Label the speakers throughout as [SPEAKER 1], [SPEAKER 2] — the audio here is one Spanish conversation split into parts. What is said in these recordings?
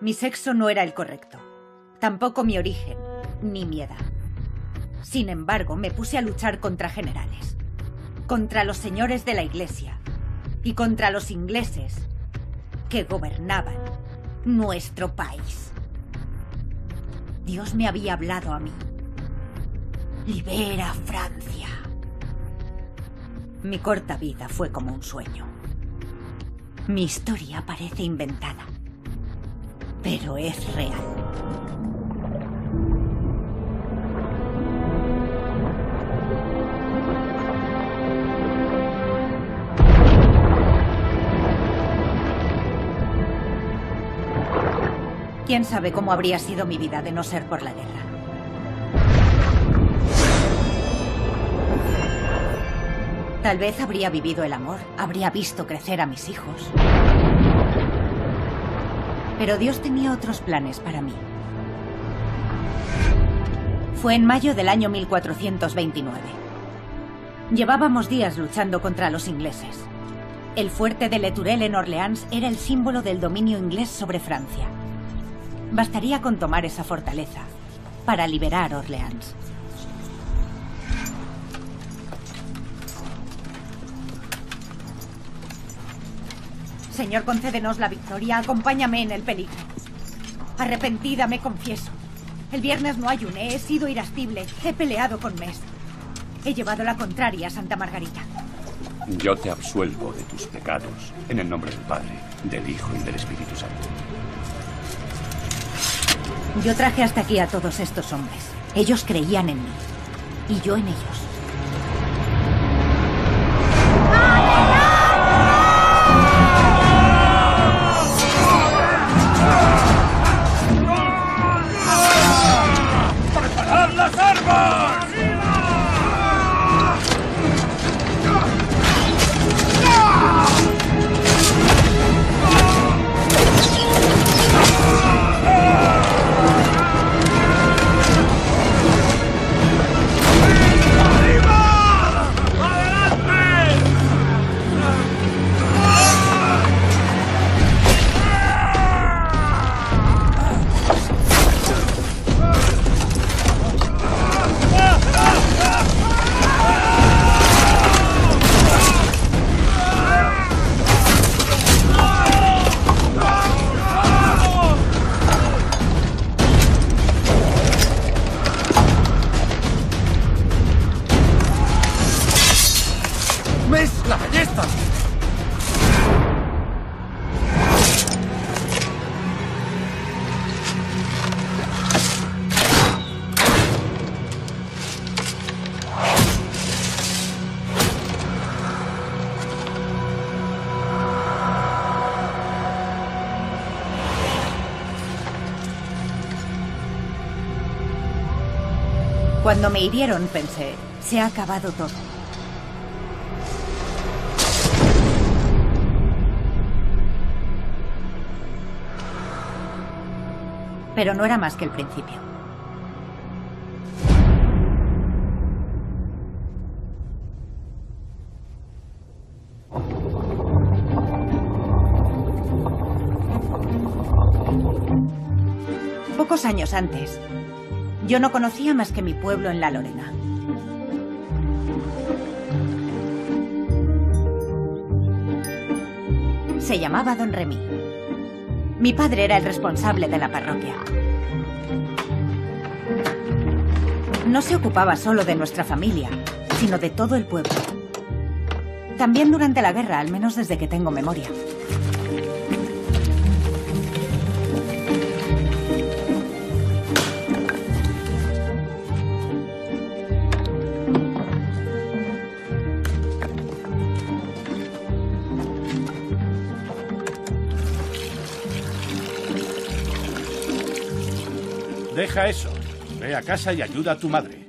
[SPEAKER 1] Mi sexo no era el correcto. Tampoco mi origen, ni mi edad. Sin embargo, me puse a luchar contra generales, contra los señores de la iglesia y contra los ingleses que gobernaban nuestro país. Dios me había hablado a mí. Libera Francia. Mi corta vida fue como un sueño. Mi historia parece inventada, pero es real. ¿Quién sabe cómo habría sido mi vida de no ser por la guerra? Tal vez habría vivido el amor, habría visto crecer a mis hijos. Pero Dios tenía otros planes para mí. Fue en mayo del año 1429. Llevábamos días luchando contra los ingleses. El fuerte de Leturel en Orleans era el símbolo del dominio inglés sobre Francia. Bastaría con tomar esa fortaleza para liberar Orleans. Señor, concédenos la victoria. Acompáñame en el peligro. Arrepentida me confieso. El viernes no ayuné, he sido irascible, he peleado con Mes. He llevado la contraria a Santa Margarita.
[SPEAKER 2] Yo te absuelvo de tus pecados, en el nombre del Padre, del Hijo y del Espíritu Santo.
[SPEAKER 1] Yo traje hasta aquí a todos estos hombres. Ellos creían en mí. Y yo en ellos. Cuando me hirieron pensé, se ha acabado todo. Pero no era más que el principio. Pocos años antes, yo no conocía más que mi pueblo en la Lorena. Se llamaba Don Remy. Mi padre era el responsable de la parroquia. No se ocupaba solo de nuestra familia, sino de todo el pueblo. También durante la guerra, al menos desde que tengo memoria.
[SPEAKER 3] Deja eso. Ve a casa y ayuda a tu madre.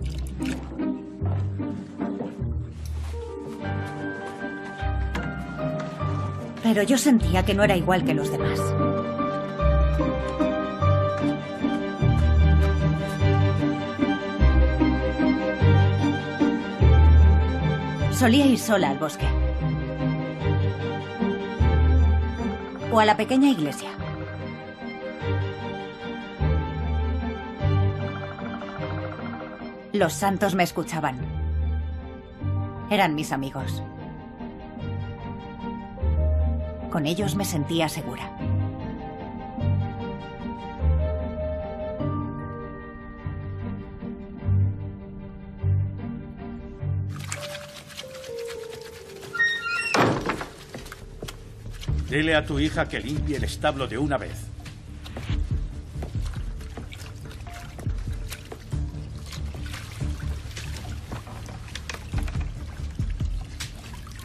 [SPEAKER 1] Pero yo sentía que no era igual que los demás. Solía ir sola al bosque. O a la pequeña iglesia. Los santos me escuchaban. Eran mis amigos. Con ellos me sentía segura.
[SPEAKER 3] Dile a tu hija que limpie el establo de una vez.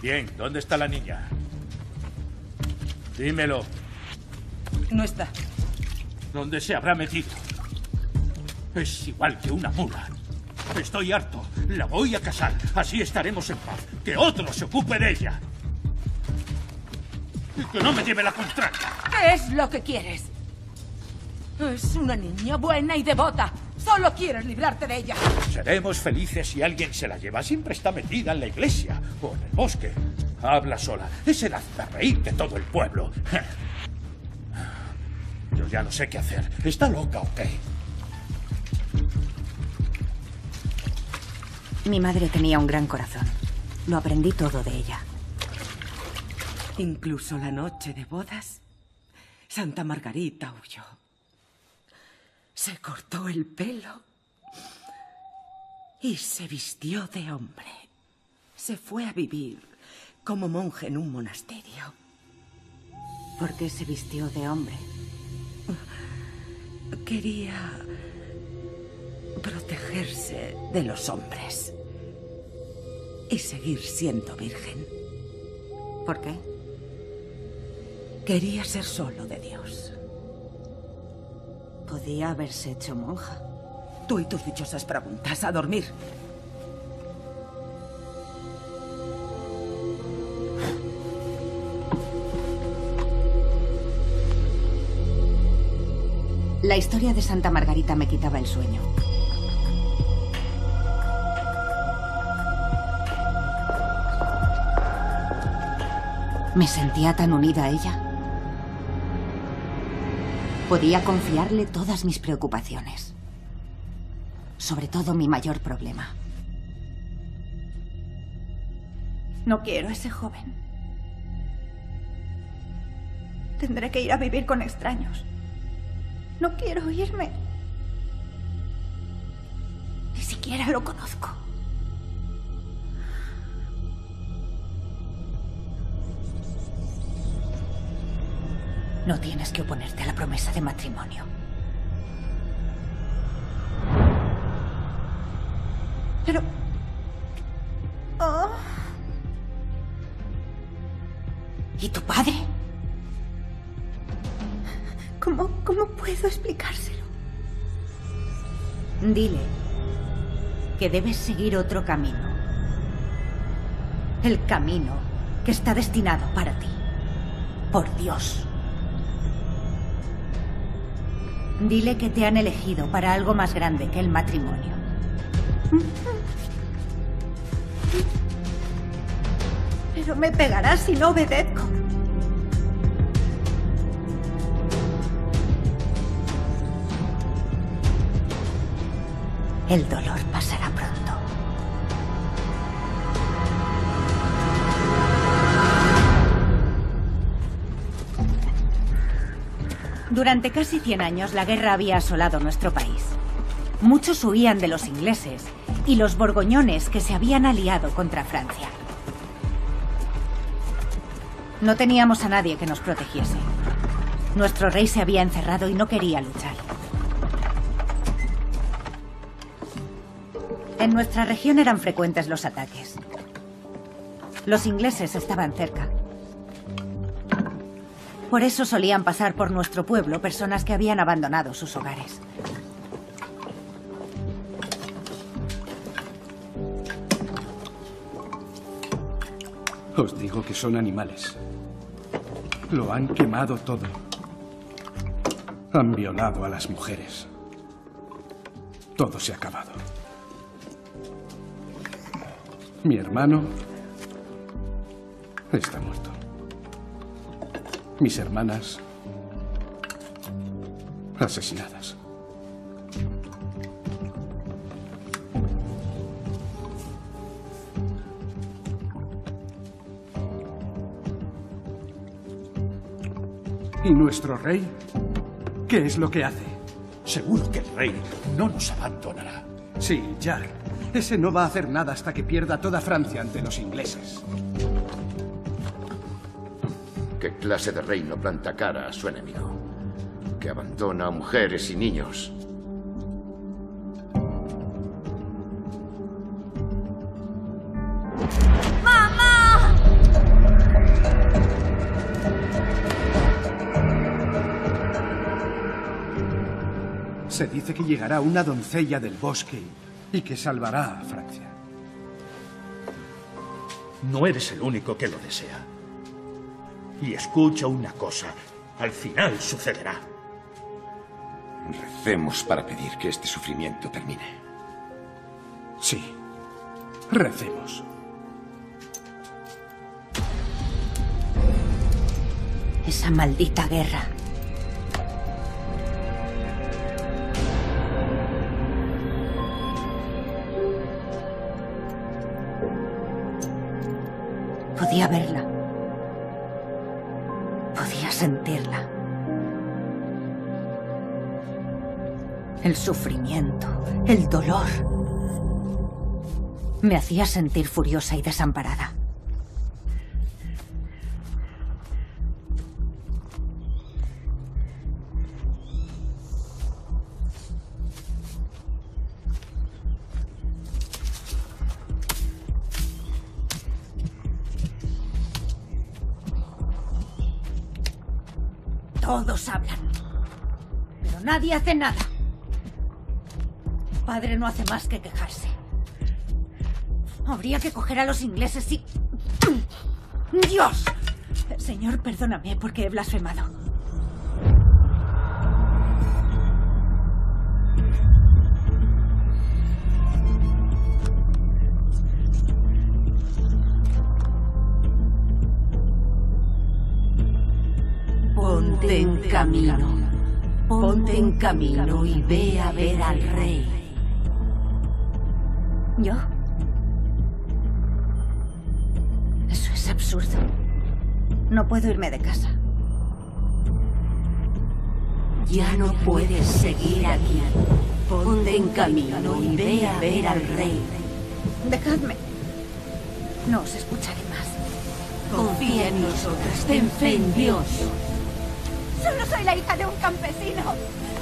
[SPEAKER 3] Bien, ¿dónde está la niña? Dímelo.
[SPEAKER 4] No está.
[SPEAKER 3] ¿Dónde se habrá metido? Es igual que una mula. Estoy harto. La voy a casar. Así estaremos en paz. Que otro se ocupe de ella. Y que no me lleve la contraria.
[SPEAKER 4] ¿Qué es lo que quieres? Es una niña buena y devota. Solo quieres librarte de ella.
[SPEAKER 3] Seremos felices si alguien se la lleva. Siempre está metida en la iglesia o en el bosque. Habla sola. Es el reír de todo el pueblo. Yo ya no sé qué hacer. ¿Está loca o qué?
[SPEAKER 1] Mi madre tenía un gran corazón. Lo aprendí todo de ella.
[SPEAKER 4] Incluso la noche de bodas, Santa Margarita huyó. Se cortó el pelo y se vistió de hombre. Se fue a vivir como monje en un monasterio.
[SPEAKER 1] ¿Por qué se vistió de hombre?
[SPEAKER 4] Quería protegerse de los hombres y seguir siendo virgen.
[SPEAKER 1] ¿Por qué?
[SPEAKER 4] Quería ser solo de Dios.
[SPEAKER 1] Podía haberse hecho monja.
[SPEAKER 4] Tú y tus dichosas preguntas. A dormir.
[SPEAKER 1] La historia de Santa Margarita me quitaba el sueño. Me sentía tan unida a ella. Podía confiarle todas mis preocupaciones. Sobre todo mi mayor problema. No quiero a ese joven. Tendré que ir a vivir con extraños. No quiero irme. Ni siquiera lo conozco. No tienes que oponerte a la promesa de matrimonio. Pero... Oh. ¿Y tu padre? ¿Cómo, ¿Cómo puedo explicárselo? Dile que debes seguir otro camino. El camino que está destinado para ti. Por Dios. Dile que te han elegido para algo más grande que el matrimonio. Pero me pegarás si no obedezco. El dolor Durante casi 100 años la guerra había asolado nuestro país. Muchos huían de los ingleses y los borgoñones que se habían aliado contra Francia. No teníamos a nadie que nos protegiese. Nuestro rey se había encerrado y no quería luchar. En nuestra región eran frecuentes los ataques. Los ingleses estaban cerca. Por eso solían pasar por nuestro pueblo personas que habían abandonado sus hogares.
[SPEAKER 5] Os digo que son animales. Lo han quemado todo. Han violado a las mujeres. Todo se ha acabado. Mi hermano está muerto mis hermanas asesinadas. ¿Y nuestro rey? ¿Qué es lo que hace?
[SPEAKER 3] Seguro que el rey no nos abandonará.
[SPEAKER 5] Sí, Jack. Ese no va a hacer nada hasta que pierda toda Francia ante los ingleses.
[SPEAKER 6] ¿Qué clase de rey no planta cara a su enemigo? Que abandona a mujeres y niños.
[SPEAKER 5] Se dice que llegará una doncella del bosque y que salvará a Francia.
[SPEAKER 3] No eres el único que lo desea. Y escucha una cosa, al final sucederá.
[SPEAKER 6] Recemos para pedir que este sufrimiento termine.
[SPEAKER 5] Sí, recemos.
[SPEAKER 1] Esa maldita guerra. Podía verla. El sufrimiento, el dolor. Me hacía sentir furiosa y desamparada. Todos hablan. Pero nadie hace nada. Padre no hace más que quejarse. Habría que coger a los ingleses y... ¡Dios! Señor, perdóname porque he blasfemado.
[SPEAKER 7] Ponte en camino. Ponte en camino y ve a ver al rey.
[SPEAKER 1] ¿Yo? Eso es absurdo. No puedo irme de casa.
[SPEAKER 7] Ya no puedes seguir aquí. Ponte en camino y ve a ver al rey.
[SPEAKER 1] Dejadme. No os escucharé más.
[SPEAKER 7] Confía en nosotras. Ten fe en Dios.
[SPEAKER 1] Solo soy la hija de un campesino.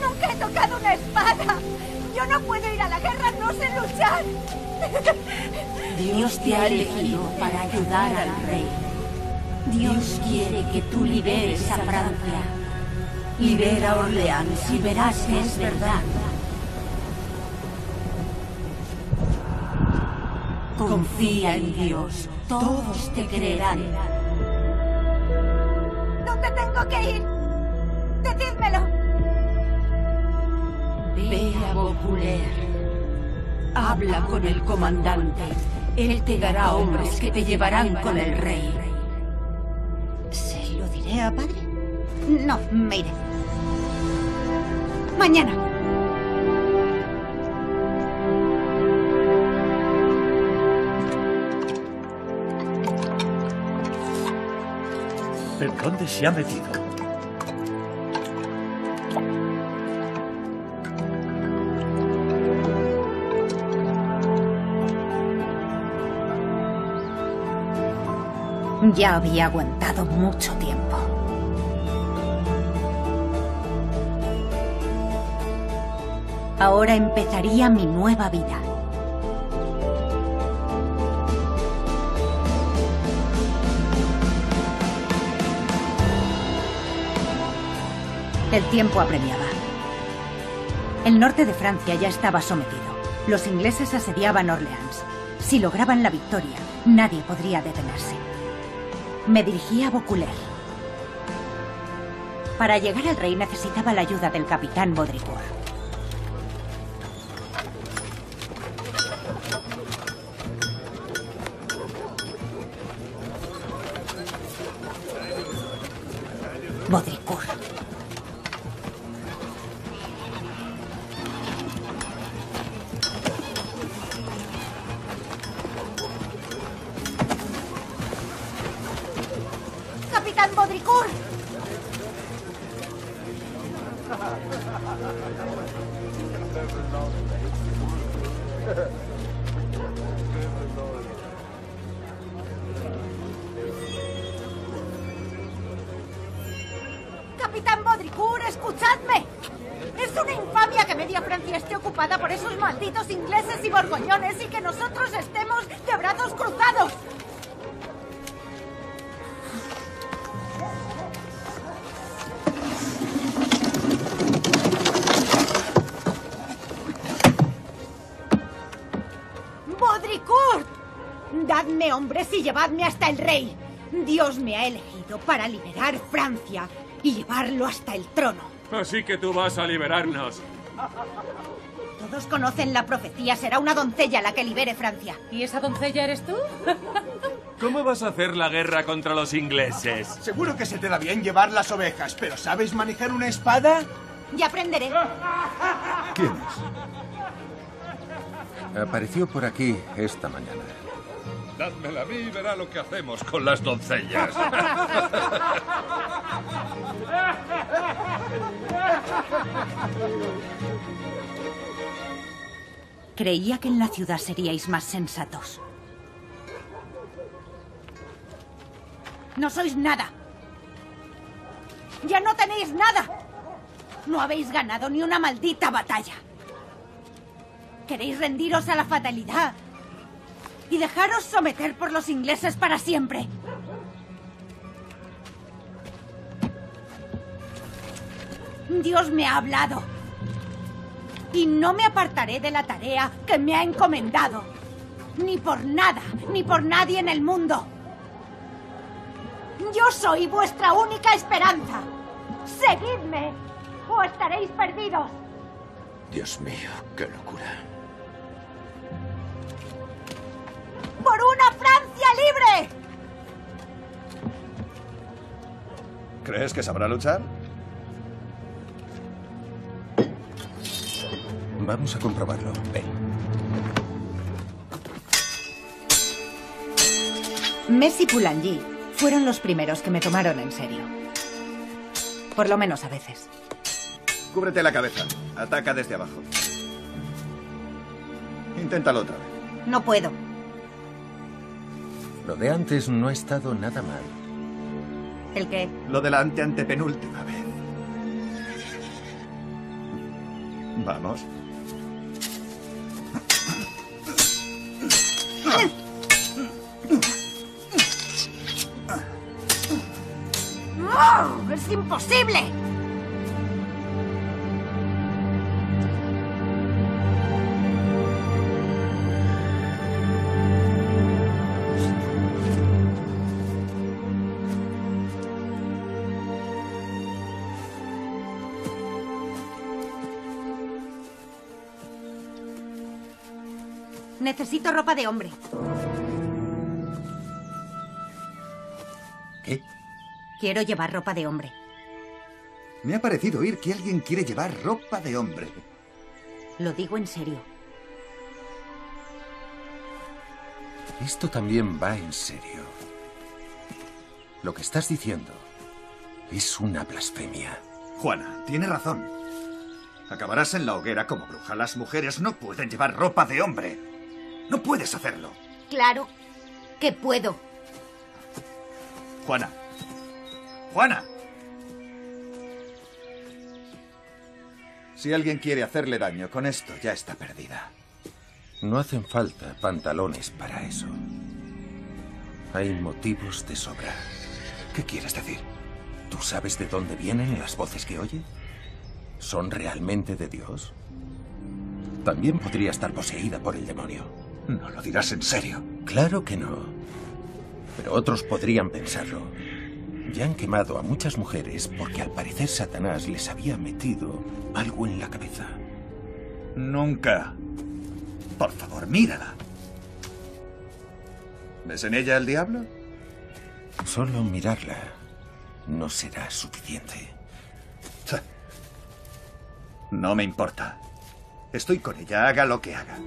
[SPEAKER 1] Nunca he tocado una espada. Yo no puedo ir a la guerra, no sé luchar.
[SPEAKER 7] Dios te ha elegido para ayudar al rey. Dios quiere que tú liberes a Francia. Libera a Orleans y verás que es verdad. Confía en Dios. Todos te creerán.
[SPEAKER 1] ¿Dónde tengo que ir?
[SPEAKER 7] Boculer. Habla con el comandante. Él te dará hombres que te llevarán con el rey.
[SPEAKER 1] ¿Se lo diré a padre? No, me iré. Mañana.
[SPEAKER 3] ¿En dónde se ha metido?
[SPEAKER 1] Ya había aguantado mucho tiempo. Ahora empezaría mi nueva vida. El tiempo apremiaba. El norte de Francia ya estaba sometido. Los ingleses asediaban Orleans. Si lograban la victoria, nadie podría detenerse. Me dirigí a Vaucouleurs. Para llegar al rey necesitaba la ayuda del capitán. Baudricourt. Capitán Baudricourt, escuchadme. Es una infamia que media Francia esté ocupada por esos malditos ingleses y borgoñones y que nosotros estemos de brazos cruzados. ¡Baudricourt! Dadme hombres y llevadme hasta el rey. Dios me ha elegido para liberar Francia y llevarlo hasta el trono.
[SPEAKER 8] Así que tú vas a liberarnos.
[SPEAKER 1] Todos conocen la profecía, será una doncella la que libere Francia.
[SPEAKER 9] ¿Y esa doncella eres tú?
[SPEAKER 8] ¿Cómo vas a hacer la guerra contra los ingleses?
[SPEAKER 10] Seguro que se te da bien llevar las ovejas, pero ¿sabes manejar una espada?
[SPEAKER 1] Ya aprenderé.
[SPEAKER 11] ¿Quién es? Apareció por aquí esta mañana.
[SPEAKER 12] Dádmela a mí y verá lo que hacemos con las doncellas.
[SPEAKER 1] Creía que en la ciudad seríais más sensatos. No sois nada. Ya no tenéis nada. No habéis ganado ni una maldita batalla. Queréis rendiros a la fatalidad y dejaros someter por los ingleses para siempre. Dios me ha hablado. Y no me apartaré de la tarea que me ha encomendado. Ni por nada, ni por nadie en el mundo. Yo soy vuestra única esperanza. Seguidme o estaréis perdidos.
[SPEAKER 6] Dios mío, qué locura.
[SPEAKER 1] ¡Por una Francia libre!
[SPEAKER 13] ¿Crees que sabrá luchar?
[SPEAKER 11] Vamos a comprobarlo. Ven.
[SPEAKER 1] Messi y Poulangy fueron los primeros que me tomaron en serio. Por lo menos a veces.
[SPEAKER 13] Cúbrete la cabeza. Ataca desde abajo. Inténtalo otra vez.
[SPEAKER 1] No puedo.
[SPEAKER 11] Lo de antes no ha estado nada mal.
[SPEAKER 1] ¿El qué?
[SPEAKER 13] Lo de la ante antepenúltima vez. Vamos.
[SPEAKER 1] ¡Es imposible! Necesito ropa de hombre.
[SPEAKER 11] ¿Qué?
[SPEAKER 1] Quiero llevar ropa de hombre.
[SPEAKER 14] Me ha parecido oír que alguien quiere llevar ropa de hombre.
[SPEAKER 1] Lo digo en serio.
[SPEAKER 11] Esto también va en serio. Lo que estás diciendo es una blasfemia.
[SPEAKER 14] Juana, tiene razón. Acabarás en la hoguera como bruja. Las mujeres no pueden llevar ropa de hombre. No puedes hacerlo.
[SPEAKER 1] Claro que puedo.
[SPEAKER 14] Juana. Juana. Si alguien quiere hacerle daño con esto, ya está perdida.
[SPEAKER 11] No hacen falta pantalones para eso. Hay motivos de sobra.
[SPEAKER 14] ¿Qué quieres decir?
[SPEAKER 11] ¿Tú sabes de dónde vienen las voces que oye? ¿Son realmente de Dios? También podría estar poseída por el demonio.
[SPEAKER 14] No lo dirás en serio.
[SPEAKER 11] Claro que no. Pero otros podrían pensarlo. Ya han quemado a muchas mujeres porque al parecer Satanás les había metido algo en la cabeza.
[SPEAKER 14] Nunca. Por favor, mírala. ¿Ves en ella el diablo?
[SPEAKER 11] Solo mirarla no será suficiente.
[SPEAKER 14] No me importa. Estoy con ella, haga lo que haga.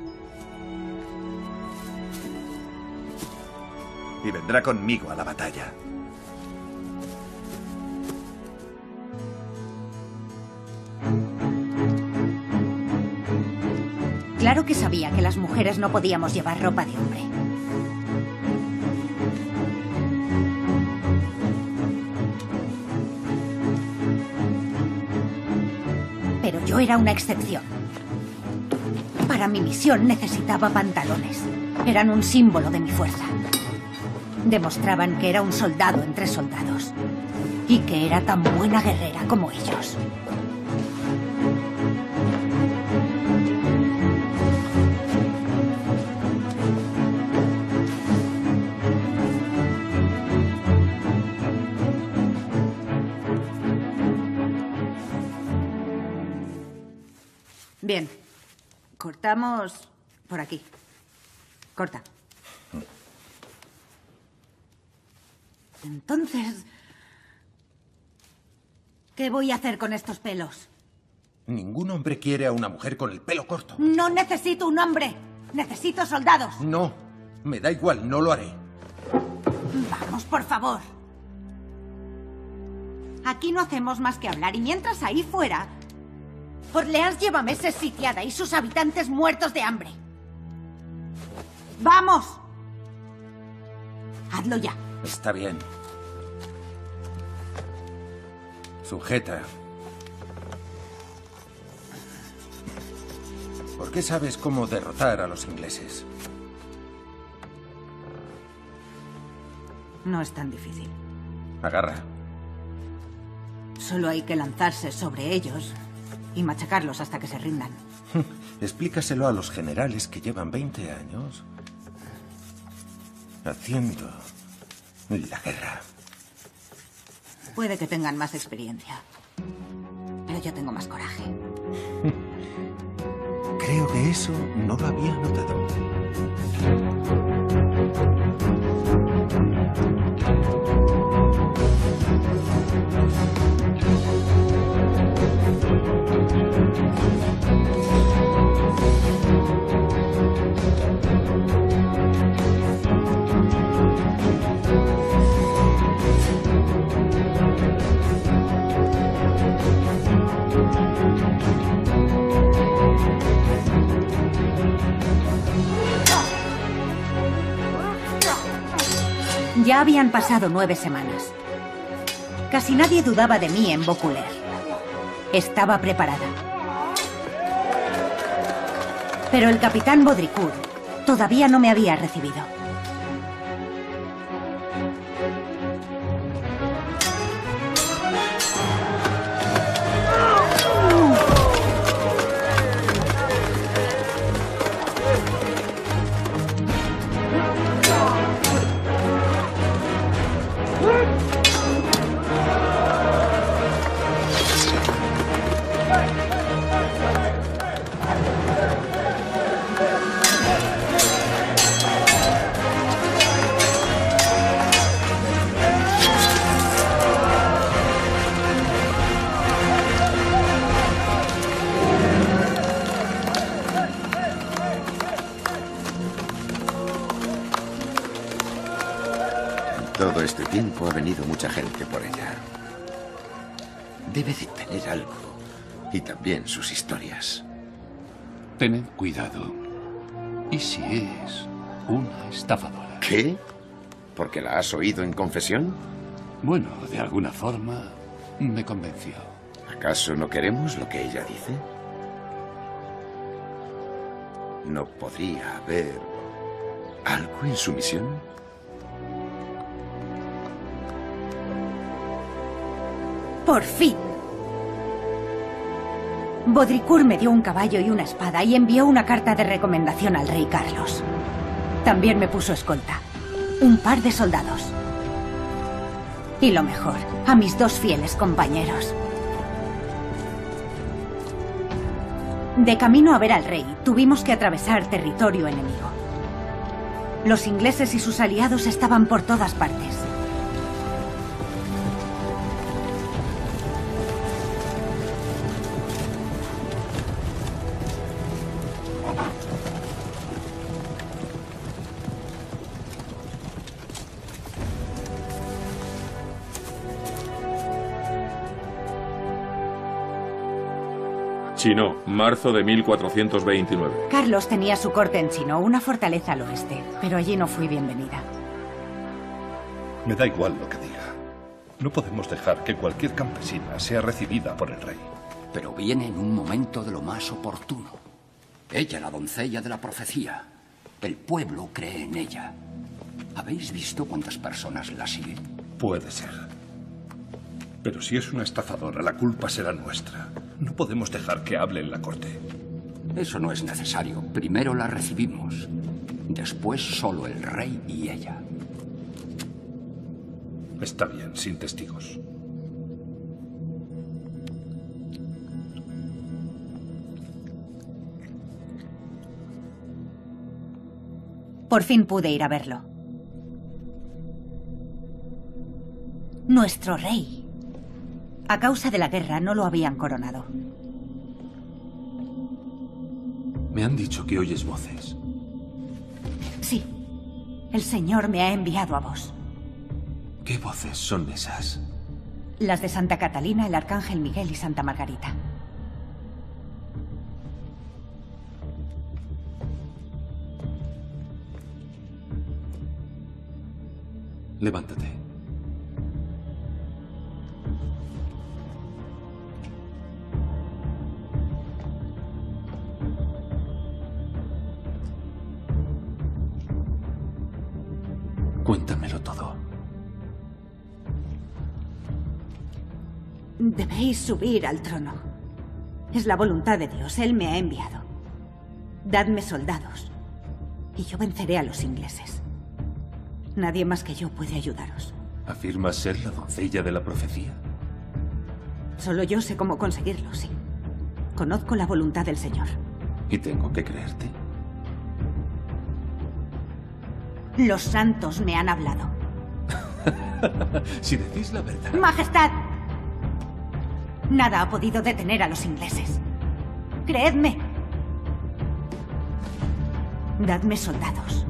[SPEAKER 14] y vendrá conmigo a la batalla.
[SPEAKER 1] Claro que sabía que las mujeres no podíamos llevar ropa de hombre. Pero yo era una excepción. Para mi misión necesitaba pantalones. Eran un símbolo de mi fuerza. Demostraban que era un soldado entre soldados. Y que era tan buena guerrera como ellos. Bien. Cortamos por aquí. Corta. Entonces... ¿Qué voy a hacer con estos pelos?
[SPEAKER 11] Ningún hombre quiere a una mujer con el pelo corto.
[SPEAKER 1] No necesito un hombre. Necesito soldados.
[SPEAKER 11] No, me da igual, no lo haré.
[SPEAKER 1] Vamos, por favor. Aquí no hacemos más que hablar y mientras ahí fuera... Orleans lleva meses sitiada y sus habitantes muertos de hambre. ¡Vamos! Hazlo ya.
[SPEAKER 11] Está bien. Sujeta. ¿Por qué sabes cómo derrotar a los ingleses?
[SPEAKER 1] No es tan difícil.
[SPEAKER 11] Agarra.
[SPEAKER 1] Solo hay que lanzarse sobre ellos y machacarlos hasta que se rindan.
[SPEAKER 11] Explícaselo a los generales que llevan 20 años haciendo la guerra.
[SPEAKER 1] Puede que tengan más experiencia, pero yo tengo más coraje.
[SPEAKER 11] Creo que eso no lo había notado.
[SPEAKER 1] Ya habían pasado nueve semanas. Casi nadie dudaba de mí en Boculer. Estaba preparada. Pero el capitán Baudricourt todavía no me había recibido.
[SPEAKER 6] Tiempo ha venido mucha gente por ella. Debe de tener algo. Y también sus historias.
[SPEAKER 2] Tened cuidado. ¿Y si es una estafadora?
[SPEAKER 6] ¿Qué? ¿Porque la has oído en confesión?
[SPEAKER 2] Bueno, de alguna forma me convenció.
[SPEAKER 6] ¿Acaso no queremos lo que ella dice? ¿No podría haber algo en su misión?
[SPEAKER 1] Por fin. Baudricourt me dio un caballo y una espada y envió una carta de recomendación al rey Carlos. También me puso escolta. Un par de soldados. Y lo mejor, a mis dos fieles compañeros. De camino a ver al rey, tuvimos que atravesar territorio enemigo. Los ingleses y sus aliados estaban por todas partes.
[SPEAKER 9] Chino, marzo de 1429.
[SPEAKER 1] Carlos tenía su corte en Chino, una fortaleza al oeste, pero allí no fui bienvenida.
[SPEAKER 12] Me da igual lo que diga. No podemos dejar que cualquier campesina sea recibida por el rey.
[SPEAKER 15] Pero viene en un momento de lo más oportuno. Ella, la doncella de la profecía. El pueblo cree en ella. ¿Habéis visto cuántas personas la siguen?
[SPEAKER 12] Puede ser. Pero si es una estafadora, la culpa será nuestra. No podemos dejar que hable en la corte.
[SPEAKER 15] Eso no es necesario. Primero la recibimos. Después solo el rey y ella.
[SPEAKER 12] Está bien, sin testigos.
[SPEAKER 1] Por fin pude ir a verlo. Nuestro rey. A causa de la guerra no lo habían coronado.
[SPEAKER 16] Me han dicho que oyes voces.
[SPEAKER 1] Sí. El Señor me ha enviado a vos.
[SPEAKER 16] ¿Qué voces son esas?
[SPEAKER 1] Las de Santa Catalina, el Arcángel Miguel y Santa Margarita.
[SPEAKER 16] Levántate.
[SPEAKER 1] Debéis subir al trono. Es la voluntad de Dios. Él me ha enviado. Dadme soldados. Y yo venceré a los ingleses. Nadie más que yo puede ayudaros.
[SPEAKER 16] ¿Afirmas ser la doncella de la profecía?
[SPEAKER 1] Solo yo sé cómo conseguirlo, sí. Conozco la voluntad del Señor.
[SPEAKER 16] ¿Y tengo que creerte?
[SPEAKER 1] Los santos me han hablado.
[SPEAKER 16] si decís la verdad.
[SPEAKER 1] Majestad. Nada ha podido detener a los ingleses. Creedme. Dadme soldados.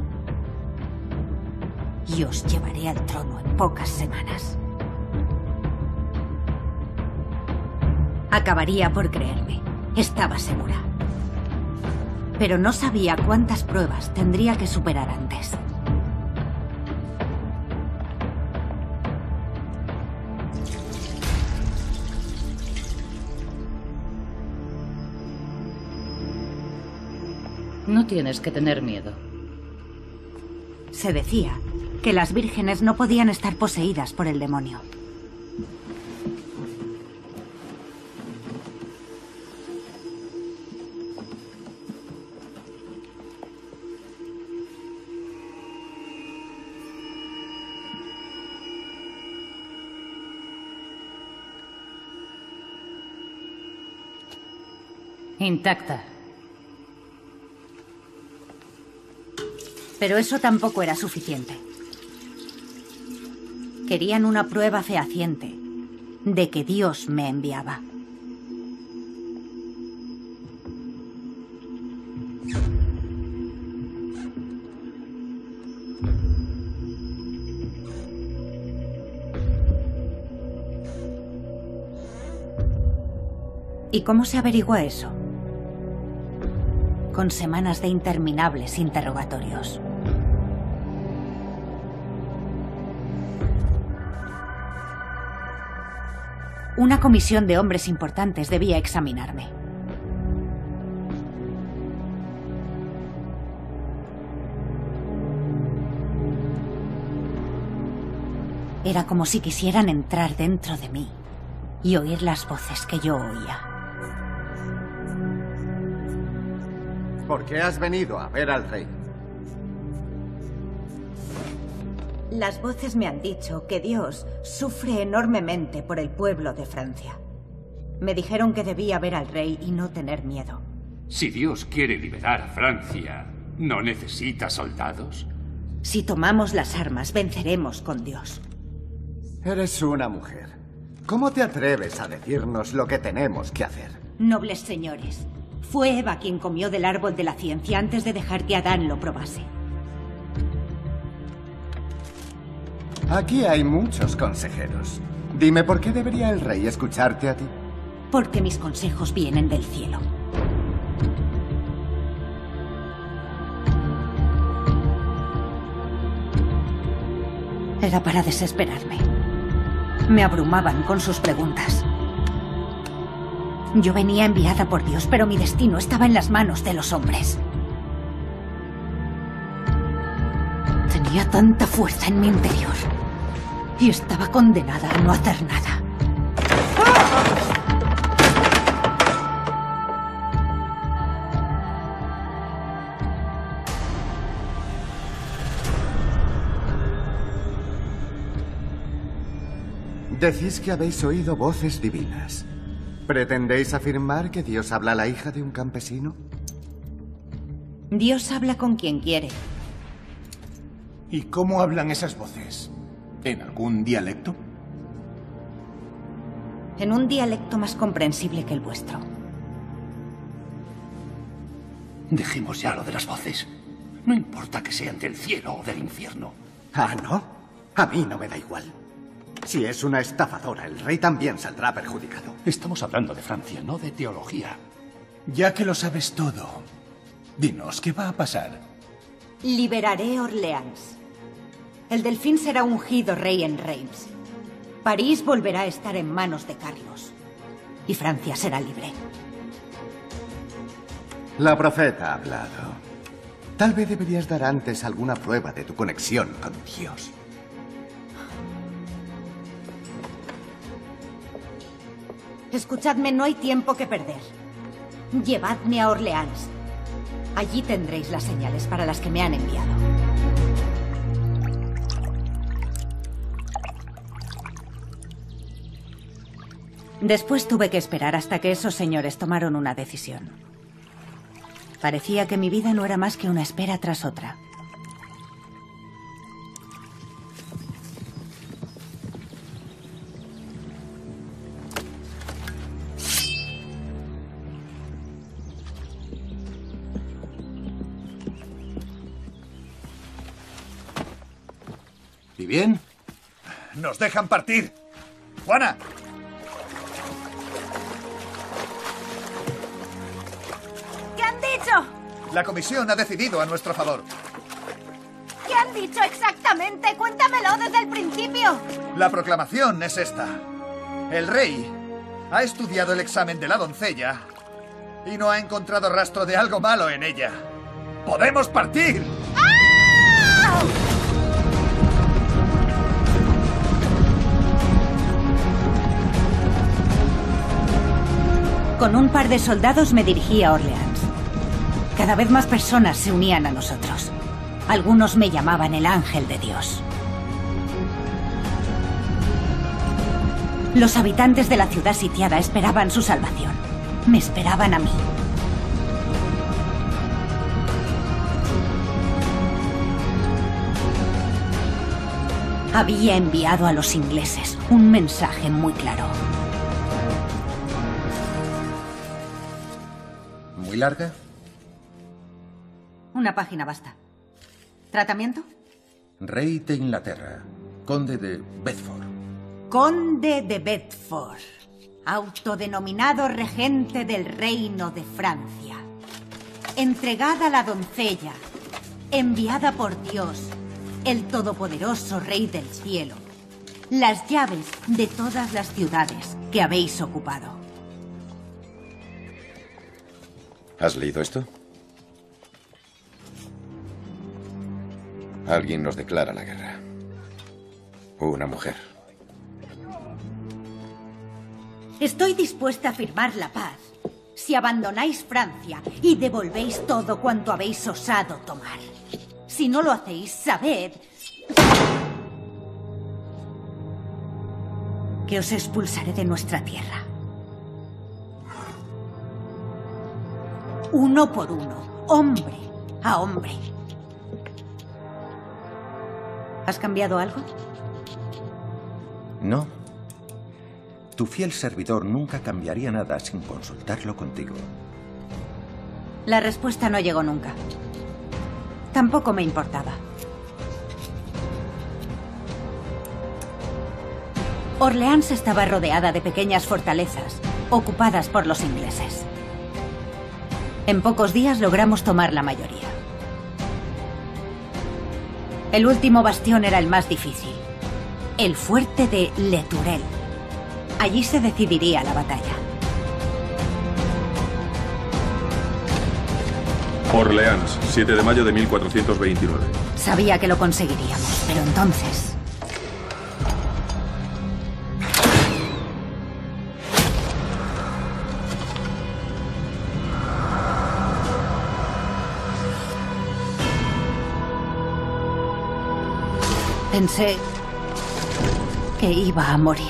[SPEAKER 1] Y os llevaré al trono en pocas semanas. Acabaría por creerme. Estaba segura. Pero no sabía cuántas pruebas tendría que superar antes.
[SPEAKER 17] No tienes que tener miedo.
[SPEAKER 1] Se decía que las vírgenes no podían estar poseídas por el demonio.
[SPEAKER 17] Intacta.
[SPEAKER 1] Pero eso tampoco era suficiente. Querían una prueba fehaciente de que Dios me enviaba. ¿Y cómo se averigua eso? Con semanas de interminables interrogatorios. Una comisión de hombres importantes debía examinarme. Era como si quisieran entrar dentro de mí y oír las voces que yo oía.
[SPEAKER 18] ¿Por qué has venido a ver al rey?
[SPEAKER 1] Las voces me han dicho que Dios sufre enormemente por el pueblo de Francia. Me dijeron que debía ver al rey y no tener miedo.
[SPEAKER 2] Si Dios quiere liberar a Francia, ¿no necesita soldados?
[SPEAKER 1] Si tomamos las armas, venceremos con Dios.
[SPEAKER 18] Eres una mujer. ¿Cómo te atreves a decirnos lo que tenemos que hacer?
[SPEAKER 1] Nobles señores, fue Eva quien comió del árbol de la ciencia antes de dejar que Adán lo probase.
[SPEAKER 18] Aquí hay muchos consejeros. Dime por qué debería el rey escucharte a ti.
[SPEAKER 1] Porque mis consejos vienen del cielo. Era para desesperarme. Me abrumaban con sus preguntas. Yo venía enviada por Dios, pero mi destino estaba en las manos de los hombres. Tenía tanta fuerza en mi interior y estaba condenada a no hacer nada.
[SPEAKER 18] Decís que habéis oído voces divinas. ¿Pretendéis afirmar que Dios habla a la hija de un campesino?
[SPEAKER 1] Dios habla con quien quiere.
[SPEAKER 10] ¿Y cómo hablan esas voces? ¿En algún dialecto?
[SPEAKER 1] En un dialecto más comprensible que el vuestro.
[SPEAKER 19] Dejemos ya lo de las voces. No importa que sean del cielo o del infierno.
[SPEAKER 18] Ah, ¿no? A mí no me da igual. Si es una estafadora, el rey también saldrá perjudicado.
[SPEAKER 19] Estamos hablando de Francia, no de teología.
[SPEAKER 10] Ya que lo sabes todo, dinos, ¿qué va a pasar?
[SPEAKER 1] Liberaré Orleans. El delfín será ungido rey en Reims. París volverá a estar en manos de Carlos. Y Francia será libre.
[SPEAKER 18] La profeta ha hablado. Tal vez deberías dar antes alguna prueba de tu conexión con Dios.
[SPEAKER 1] Escuchadme, no hay tiempo que perder. Llevadme a Orleans. Allí tendréis las señales para las que me han enviado. Después tuve que esperar hasta que esos señores tomaron una decisión. Parecía que mi vida no era más que una espera tras otra.
[SPEAKER 14] ¿Y bien? ¡Nos dejan partir! ¡Juana! La comisión ha decidido a nuestro favor.
[SPEAKER 20] ¿Qué han dicho exactamente? Cuéntamelo desde el principio.
[SPEAKER 14] La proclamación es esta. El rey ha estudiado el examen de la doncella y no ha encontrado rastro de algo malo en ella. ¡Podemos partir!
[SPEAKER 1] Con un par de soldados me dirigí a Orleans. Cada vez más personas se unían a nosotros. Algunos me llamaban el ángel de Dios. Los habitantes de la ciudad sitiada esperaban su salvación. Me esperaban a mí. Había enviado a los ingleses un mensaje muy claro.
[SPEAKER 11] ¿Muy larga?
[SPEAKER 1] Una página basta. ¿Tratamiento?
[SPEAKER 11] Rey de Inglaterra, conde de Bedford.
[SPEAKER 1] Conde de Bedford, autodenominado regente del reino de Francia. Entregada la doncella, enviada por Dios, el todopoderoso Rey del cielo, las llaves de todas las ciudades que habéis ocupado.
[SPEAKER 6] ¿Has leído esto? Alguien nos declara la guerra. Una mujer.
[SPEAKER 1] Estoy dispuesta a firmar la paz si abandonáis Francia y devolvéis todo cuanto habéis osado tomar. Si no lo hacéis, sabed que os expulsaré de nuestra tierra. Uno por uno, hombre a hombre. ¿Has cambiado algo?
[SPEAKER 11] No. Tu fiel servidor nunca cambiaría nada sin consultarlo contigo.
[SPEAKER 1] La respuesta no llegó nunca. Tampoco me importaba. Orleans estaba rodeada de pequeñas fortalezas ocupadas por los ingleses. En pocos días logramos tomar la mayoría. El último bastión era el más difícil, el fuerte de Le Tourelle. Allí se decidiría la batalla.
[SPEAKER 9] Orleans, 7 de mayo de 1429.
[SPEAKER 1] Sabía que lo conseguiríamos, pero entonces... Pensé que iba a morir.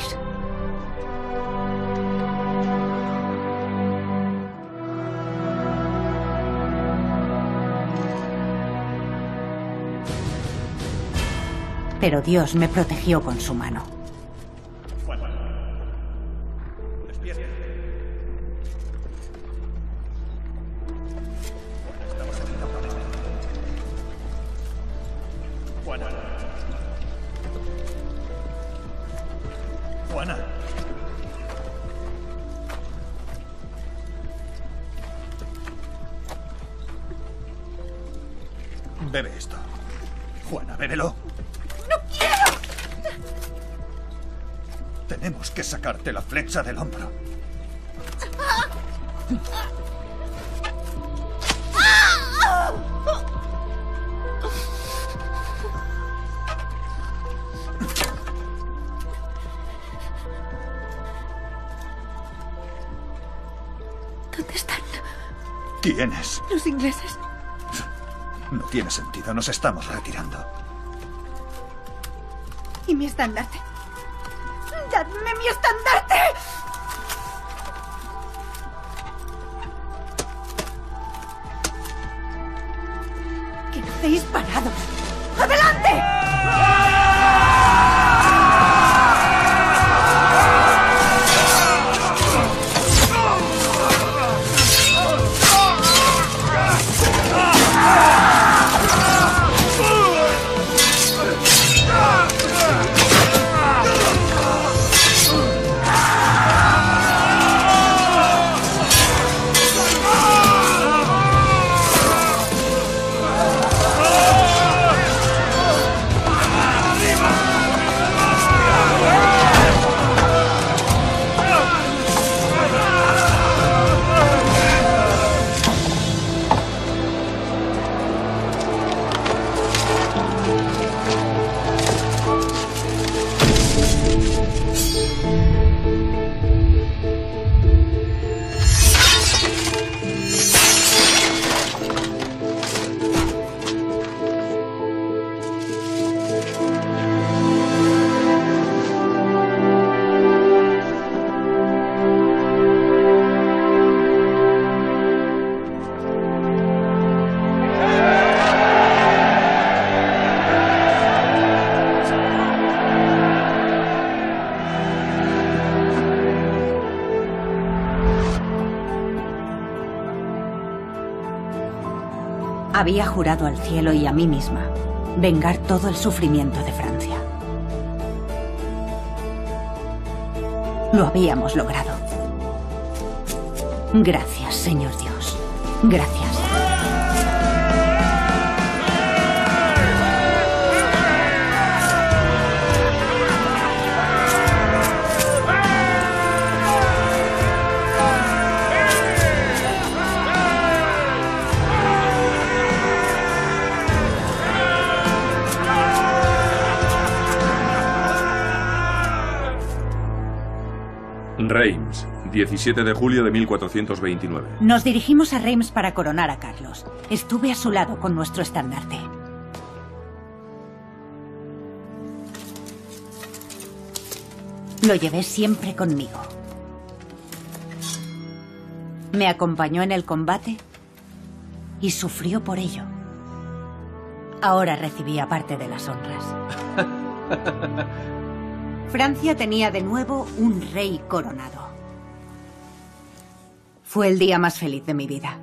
[SPEAKER 1] Pero Dios me protegió con su mano.
[SPEAKER 20] ¿Dónde están
[SPEAKER 14] ¿Quiénes?
[SPEAKER 20] los ingleses?
[SPEAKER 14] No tiene sentido, nos estamos retirando.
[SPEAKER 20] ¿Y mi estandarte? ¡Dadme mi estandarte! ¿Qué hacéis parados?
[SPEAKER 1] Había jurado al cielo y a mí misma vengar todo el sufrimiento de Francia. Lo habíamos logrado. Gracias, Señor Dios. Gracias.
[SPEAKER 9] Reims, 17 de julio de 1429.
[SPEAKER 1] Nos dirigimos a Reims para coronar a Carlos. Estuve a su lado con nuestro estandarte. Lo llevé siempre conmigo. Me acompañó en el combate y sufrió por ello. Ahora recibía parte de las honras. Francia tenía de nuevo un rey coronado. Fue el día más feliz de mi vida.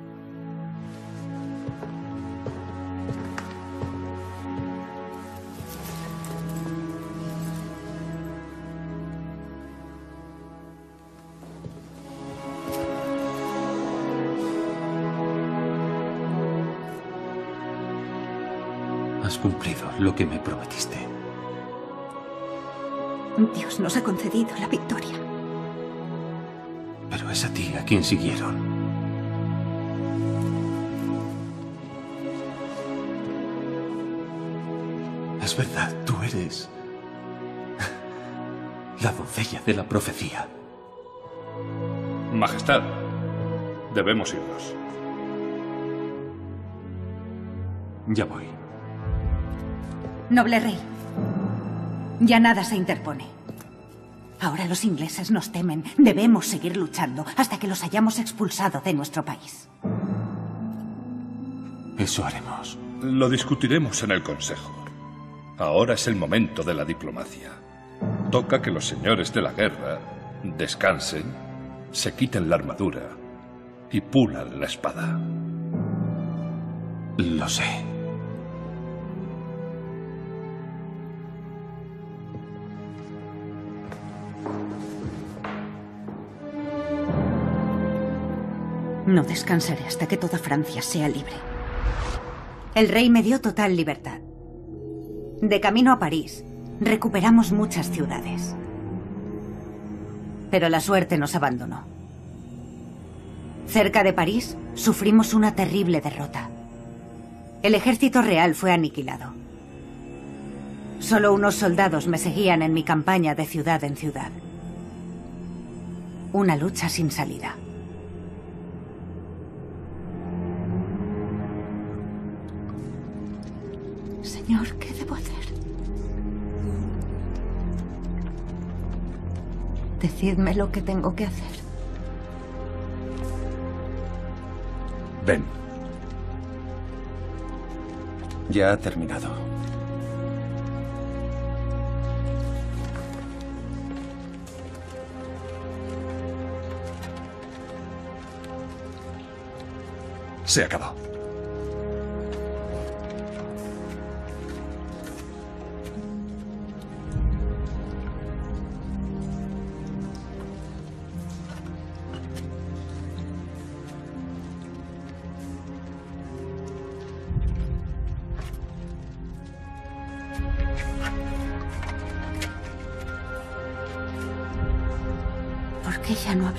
[SPEAKER 16] Has cumplido lo que me prometiste.
[SPEAKER 1] Dios nos ha concedido la victoria.
[SPEAKER 16] Pero es a ti a quien siguieron. Es verdad, tú eres la doncella de la profecía.
[SPEAKER 2] Majestad, debemos irnos.
[SPEAKER 16] Ya voy.
[SPEAKER 1] Noble rey, ya nada se interpone. Ahora los ingleses nos temen. Debemos seguir luchando hasta que los hayamos expulsado de nuestro país.
[SPEAKER 16] Eso haremos.
[SPEAKER 2] Lo discutiremos en el Consejo. Ahora es el momento de la diplomacia. Toca que los señores de la guerra descansen, se quiten la armadura y pulan la espada.
[SPEAKER 16] Lo sé.
[SPEAKER 1] No descansaré hasta que toda Francia sea libre. El rey me dio total libertad. De camino a París, recuperamos muchas ciudades. Pero la suerte nos abandonó. Cerca de París, sufrimos una terrible derrota. El ejército real fue aniquilado. Solo unos soldados me seguían en mi campaña de ciudad en ciudad. Una lucha sin salida. Señor, ¿qué debo hacer? Decidme lo que tengo que hacer.
[SPEAKER 11] Ven. Ya ha terminado.
[SPEAKER 12] Se acabó.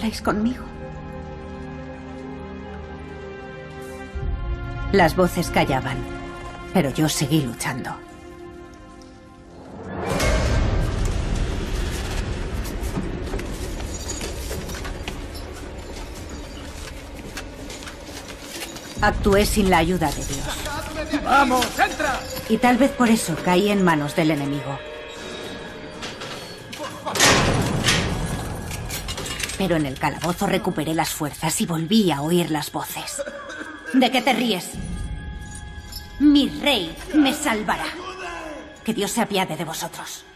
[SPEAKER 1] Habláis conmigo? Las voces callaban, pero yo seguí luchando. Actué sin la ayuda de Dios.
[SPEAKER 14] ¡Vamos, entra!
[SPEAKER 1] Y tal vez por eso caí en manos del enemigo. Pero en el calabozo recuperé las fuerzas y volví a oír las voces. ¿De qué te ríes? Mi rey me salvará. Que Dios se apiade de vosotros.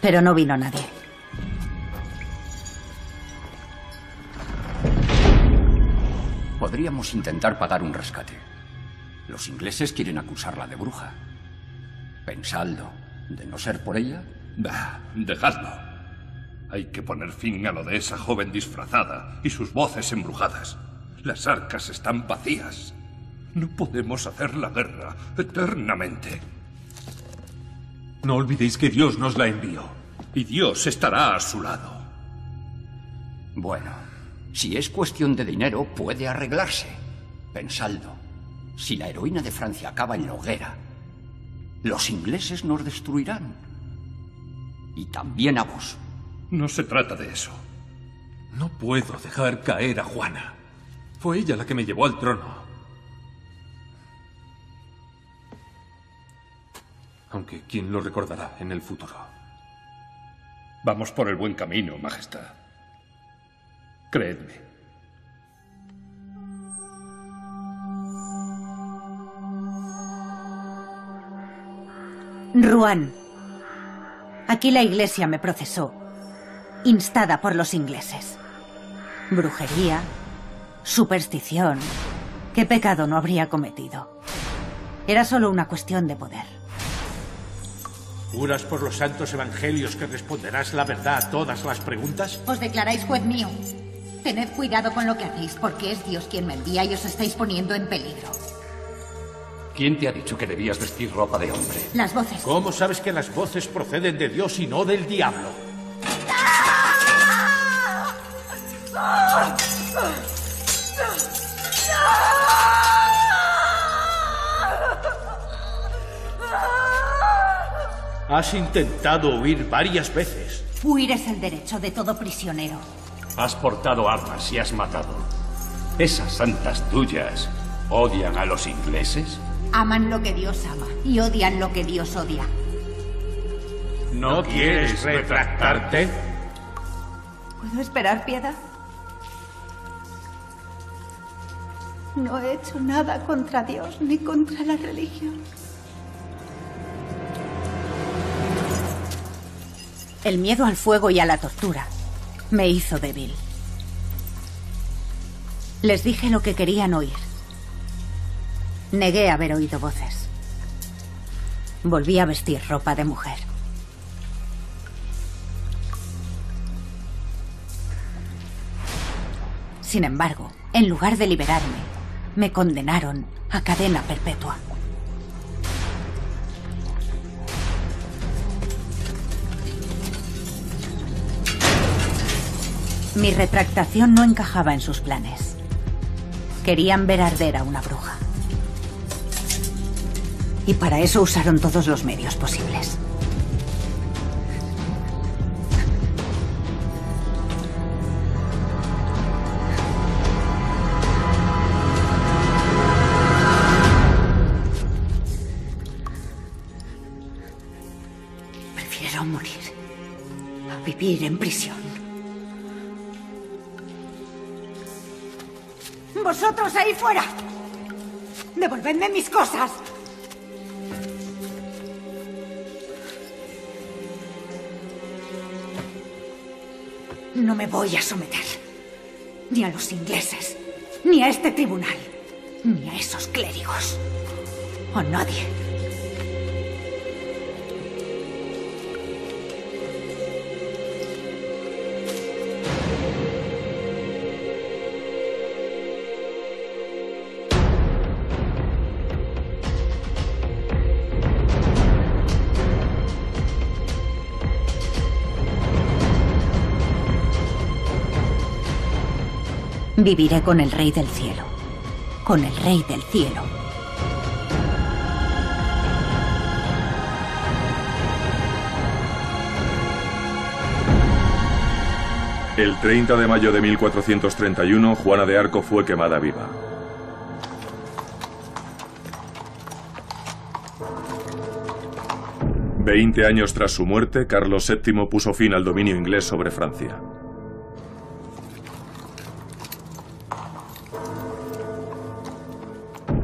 [SPEAKER 1] Pero no vino nadie.
[SPEAKER 15] Podríamos intentar pagar un rescate. Los ingleses quieren acusarla de bruja. Pensadlo. De no ser por ella,
[SPEAKER 2] Bah, dejadlo. Hay que poner fin a lo de esa joven disfrazada y sus voces embrujadas. Las arcas están vacías. No podemos hacer la guerra eternamente.
[SPEAKER 16] No olvidéis que Dios nos la envió.
[SPEAKER 2] Y Dios estará a su lado.
[SPEAKER 15] Bueno, si es cuestión de dinero, puede arreglarse. Pensadlo. Si la heroína de Francia acaba en la hoguera, los ingleses nos destruirán. Y también a vos.
[SPEAKER 2] No se trata de eso.
[SPEAKER 16] No puedo dejar caer a Juana. Fue ella la que me llevó al trono. Aunque quién lo recordará en el futuro.
[SPEAKER 2] Vamos por el buen camino, Majestad. Creedme.
[SPEAKER 1] Ruan. Aquí la iglesia me procesó, instada por los ingleses. Brujería, superstición. ¿Qué pecado no habría cometido? Era solo una cuestión de poder.
[SPEAKER 3] ¿Juras por los santos evangelios que responderás la verdad a todas las preguntas?
[SPEAKER 1] ¿Os declaráis juez mío? Tened cuidado con lo que hacéis, porque es Dios quien me envía y os estáis poniendo en peligro.
[SPEAKER 15] ¿Quién te ha dicho que debías vestir ropa de hombre?
[SPEAKER 1] Las voces.
[SPEAKER 3] ¿Cómo sabes que las voces proceden de Dios y no del diablo? Has intentado huir varias veces.
[SPEAKER 1] Huir es el derecho de todo prisionero.
[SPEAKER 21] Has portado armas y has matado. ¿Esas santas tuyas odian a los ingleses?
[SPEAKER 1] Aman lo que Dios ama y odian lo que Dios odia.
[SPEAKER 3] ¿No quieres retractarte?
[SPEAKER 1] ¿Puedo esperar piedad? No he hecho nada contra Dios ni contra la religión. El miedo al fuego y a la tortura me hizo débil. Les dije lo que querían oír. Negué haber oído voces. Volví a vestir ropa de mujer. Sin embargo, en lugar de liberarme, me condenaron a cadena perpetua. Mi retractación no encajaba en sus planes. Querían ver arder a una bruja. Y para eso usaron todos los medios posibles. Prefiero morir a vivir en prisión. ¡Vosotros ahí fuera! ¡Devolvedme mis cosas! No me voy a someter. Ni a los ingleses, ni a este tribunal, ni a esos clérigos. A nadie. Viviré con el Rey del Cielo. Con el Rey del Cielo.
[SPEAKER 9] El 30 de mayo de 1431, Juana de Arco fue quemada viva. Veinte años tras su muerte, Carlos VII puso fin al dominio inglés sobre Francia.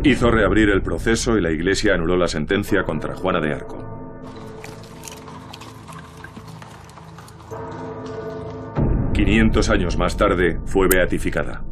[SPEAKER 9] Hizo reabrir el proceso y la Iglesia anuló la sentencia contra Juana de Arco. Quinientos años más tarde fue beatificada.